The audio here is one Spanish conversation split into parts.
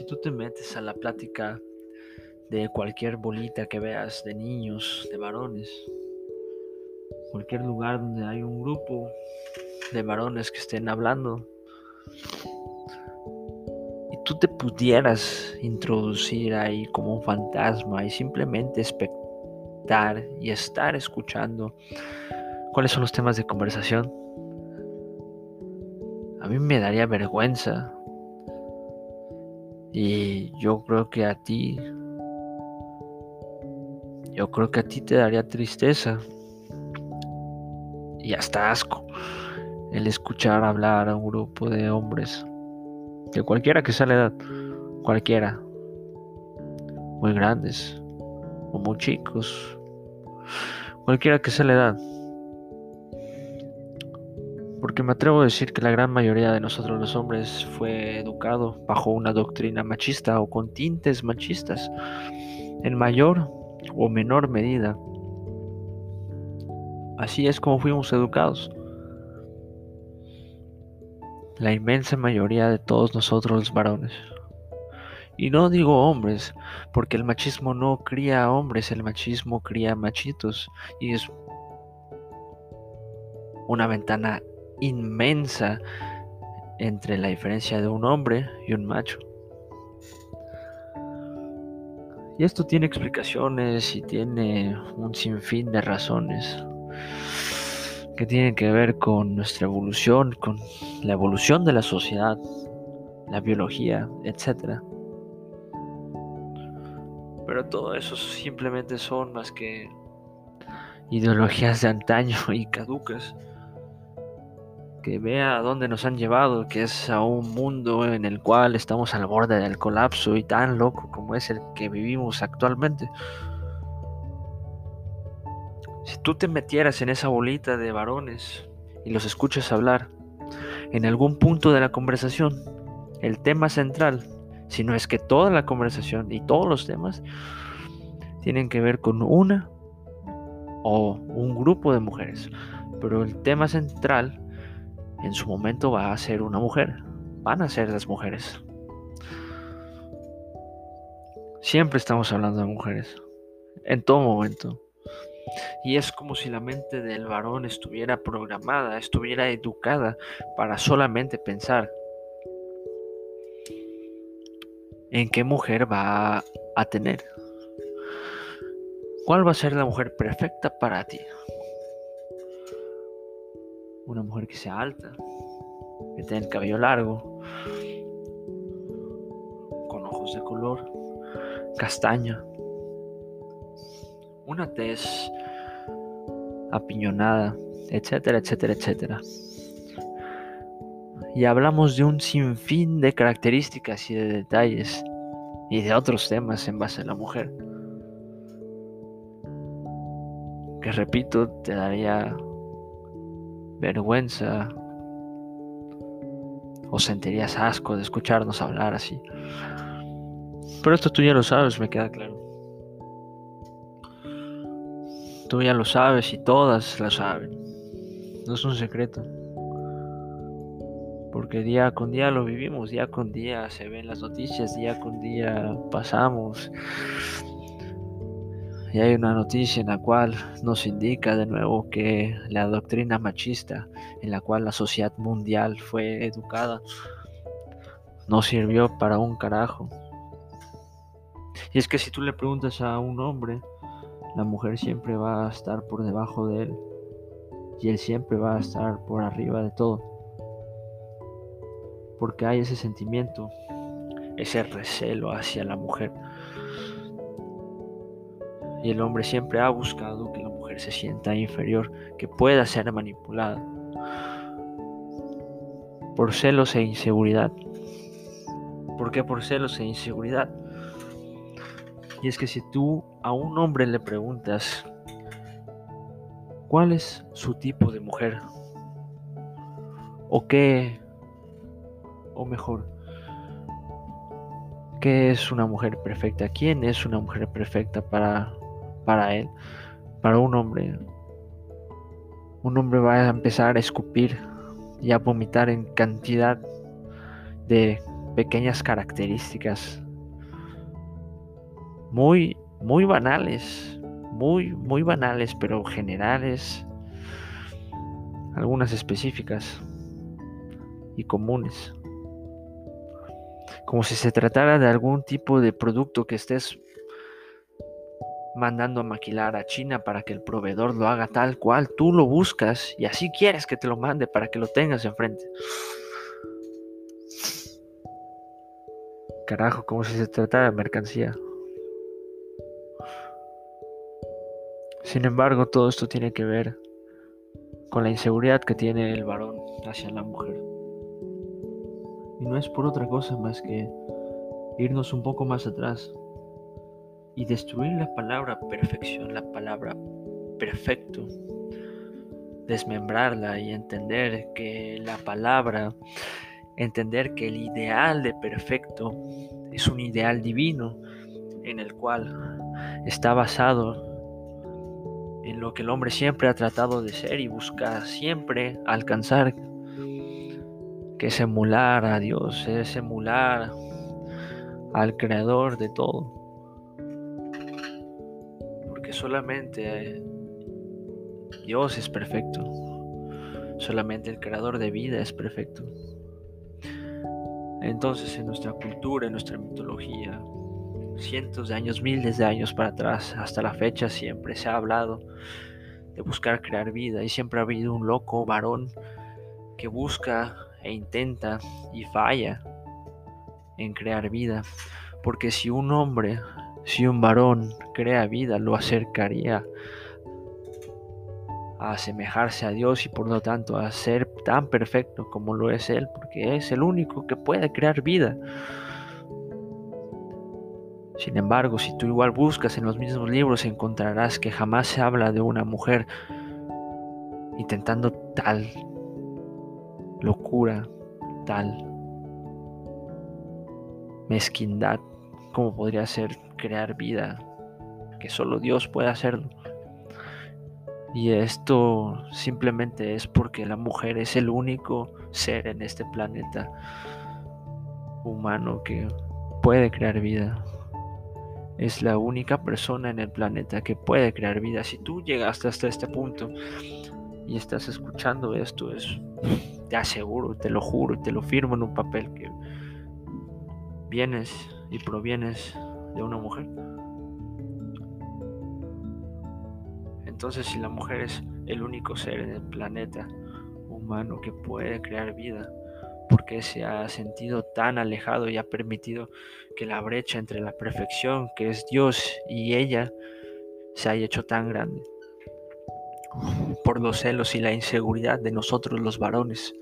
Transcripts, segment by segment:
Si tú te metes a la plática de cualquier bolita que veas de niños, de varones, cualquier lugar donde hay un grupo de varones que estén hablando, y tú te pudieras introducir ahí como un fantasma y simplemente espectar y estar escuchando cuáles son los temas de conversación, a mí me daría vergüenza y yo creo que a ti, yo creo que a ti te daría tristeza y hasta asco el escuchar hablar a un grupo de hombres, de cualquiera que sea la edad, cualquiera, muy grandes o muy chicos, cualquiera que sea la edad me atrevo a decir que la gran mayoría de nosotros los hombres fue educado bajo una doctrina machista o con tintes machistas, en mayor o menor medida. Así es como fuimos educados. La inmensa mayoría de todos nosotros los varones. Y no digo hombres, porque el machismo no cría hombres, el machismo cría machitos. Y es una ventana inmensa entre la diferencia de un hombre y un macho. Y esto tiene explicaciones y tiene un sinfín de razones que tienen que ver con nuestra evolución, con la evolución de la sociedad, la biología, etc. Pero todo eso simplemente son más que ideologías de antaño y caducas que vea a dónde nos han llevado, que es a un mundo en el cual estamos al borde del colapso y tan loco como es el que vivimos actualmente. Si tú te metieras en esa bolita de varones y los escuchas hablar, en algún punto de la conversación, el tema central, si no es que toda la conversación y todos los temas, tienen que ver con una o un grupo de mujeres. Pero el tema central en su momento va a ser una mujer. Van a ser las mujeres. Siempre estamos hablando de mujeres. En todo momento. Y es como si la mente del varón estuviera programada, estuviera educada para solamente pensar en qué mujer va a tener. ¿Cuál va a ser la mujer perfecta para ti? Una mujer que sea alta, que tenga el cabello largo, con ojos de color castaña, una tez apiñonada, etcétera, etcétera, etcétera. Y hablamos de un sinfín de características y de detalles y de otros temas en base a la mujer. Que repito, te daría vergüenza o sentirías asco de escucharnos hablar así. Pero esto tú ya lo sabes, me queda claro. Tú ya lo sabes y todas lo saben. No es un secreto. Porque día con día lo vivimos, día con día se ven las noticias, día con día pasamos y hay una noticia en la cual nos indica de nuevo que la doctrina machista en la cual la sociedad mundial fue educada no sirvió para un carajo. Y es que si tú le preguntas a un hombre, la mujer siempre va a estar por debajo de él y él siempre va a estar por arriba de todo. Porque hay ese sentimiento, ese recelo hacia la mujer. Y el hombre siempre ha buscado que la mujer se sienta inferior, que pueda ser manipulada por celos e inseguridad. ¿Por qué por celos e inseguridad? Y es que si tú a un hombre le preguntas cuál es su tipo de mujer, o qué, o mejor, qué es una mujer perfecta, quién es una mujer perfecta para para él, para un hombre. Un hombre va a empezar a escupir y a vomitar en cantidad de pequeñas características muy, muy banales, muy, muy banales, pero generales, algunas específicas y comunes. Como si se tratara de algún tipo de producto que estés mandando a maquilar a China para que el proveedor lo haga tal cual tú lo buscas y así quieres que te lo mande para que lo tengas enfrente. Carajo, como si se tratara de mercancía. Sin embargo, todo esto tiene que ver con la inseguridad que tiene el varón hacia la mujer. Y no es por otra cosa más que irnos un poco más atrás y destruir la palabra perfección, la palabra perfecto, desmembrarla y entender que la palabra, entender que el ideal de perfecto es un ideal divino en el cual está basado en lo que el hombre siempre ha tratado de ser y busca siempre alcanzar, que es emular a Dios, es emular al creador de todo. Solamente Dios es perfecto, solamente el creador de vida es perfecto. Entonces en nuestra cultura, en nuestra mitología, cientos de años, miles de años para atrás, hasta la fecha siempre se ha hablado de buscar crear vida y siempre ha habido un loco varón que busca e intenta y falla en crear vida. Porque si un hombre, si un varón crea vida, lo acercaría a asemejarse a Dios y por lo tanto a ser tan perfecto como lo es Él, porque es el único que puede crear vida. Sin embargo, si tú igual buscas en los mismos libros, encontrarás que jamás se habla de una mujer intentando tal locura, tal mezquindad, como podría ser crear vida, que solo Dios puede hacerlo. Y esto simplemente es porque la mujer es el único ser en este planeta humano que puede crear vida es la única persona en el planeta que puede crear vida. Si tú llegaste hasta este punto y estás escuchando esto, es, te aseguro, te lo juro, te lo firmo en un papel que vienes y provienes de una mujer. Entonces, si la mujer es el único ser en el planeta humano que puede crear vida, porque se ha sentido tan alejado y ha permitido que la brecha entre la perfección que es Dios y ella se haya hecho tan grande por los celos y la inseguridad de nosotros los varones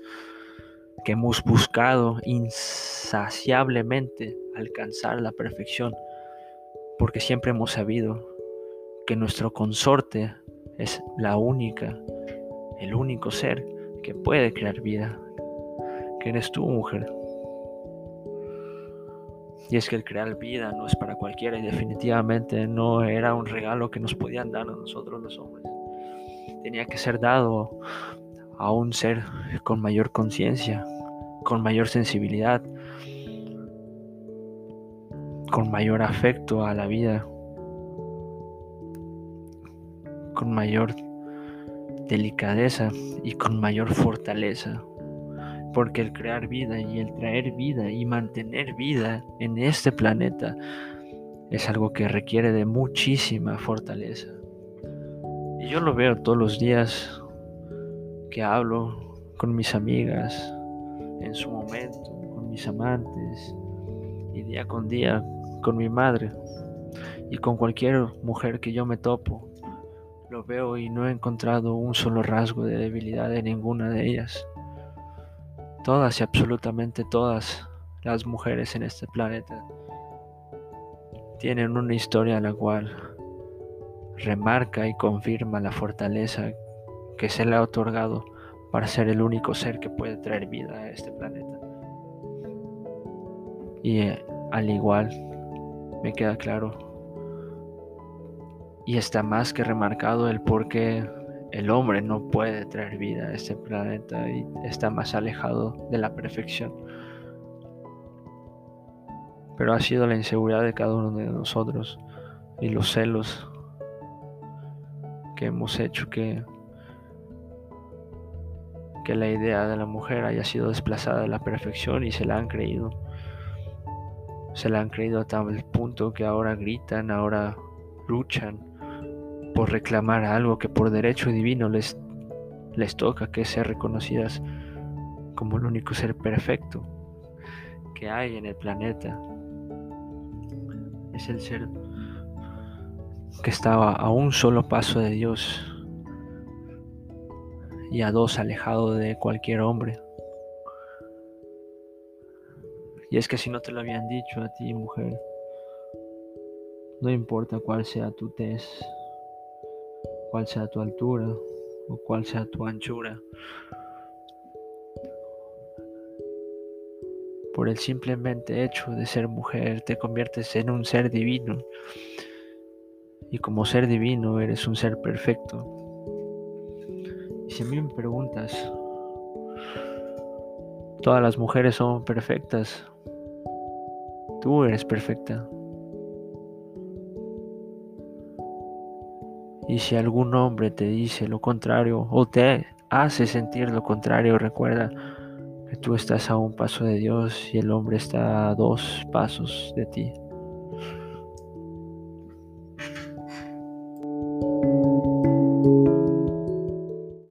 que hemos buscado insaciablemente alcanzar la perfección porque siempre hemos sabido que nuestro consorte es la única, el único ser que puede crear vida que eres tú, mujer. Y es que el crear vida no es para cualquiera y definitivamente no era un regalo que nos podían dar a nosotros los hombres. Tenía que ser dado a un ser con mayor conciencia, con mayor sensibilidad, con mayor afecto a la vida, con mayor delicadeza y con mayor fortaleza porque el crear vida y el traer vida y mantener vida en este planeta es algo que requiere de muchísima fortaleza. Y yo lo veo todos los días que hablo con mis amigas, en su momento, con mis amantes, y día con día con mi madre, y con cualquier mujer que yo me topo. Lo veo y no he encontrado un solo rasgo de debilidad en ninguna de ellas. Todas y absolutamente todas las mujeres en este planeta tienen una historia la cual remarca y confirma la fortaleza que se le ha otorgado para ser el único ser que puede traer vida a este planeta. Y eh, al igual me queda claro y está más que remarcado el por qué el hombre no puede traer vida a este planeta y está más alejado de la perfección. pero ha sido la inseguridad de cada uno de nosotros y los celos que hemos hecho que, que la idea de la mujer haya sido desplazada de la perfección y se la han creído. Se la han creído a tal punto que ahora gritan, ahora luchan por reclamar algo que por derecho divino les, les toca, que es ser reconocidas como el único ser perfecto que hay en el planeta. Es el ser que estaba a un solo paso de Dios y a dos alejado de cualquier hombre. Y es que si no te lo habían dicho a ti, mujer, no importa cuál sea tu tez, cuál sea tu altura o cuál sea tu anchura, por el simplemente hecho de ser mujer te conviertes en un ser divino y como ser divino eres un ser perfecto. Y si a mí me preguntas, todas las mujeres son perfectas, tú eres perfecta. Y si algún hombre te dice lo contrario o te hace sentir lo contrario, recuerda que tú estás a un paso de Dios y el hombre está a dos pasos de ti.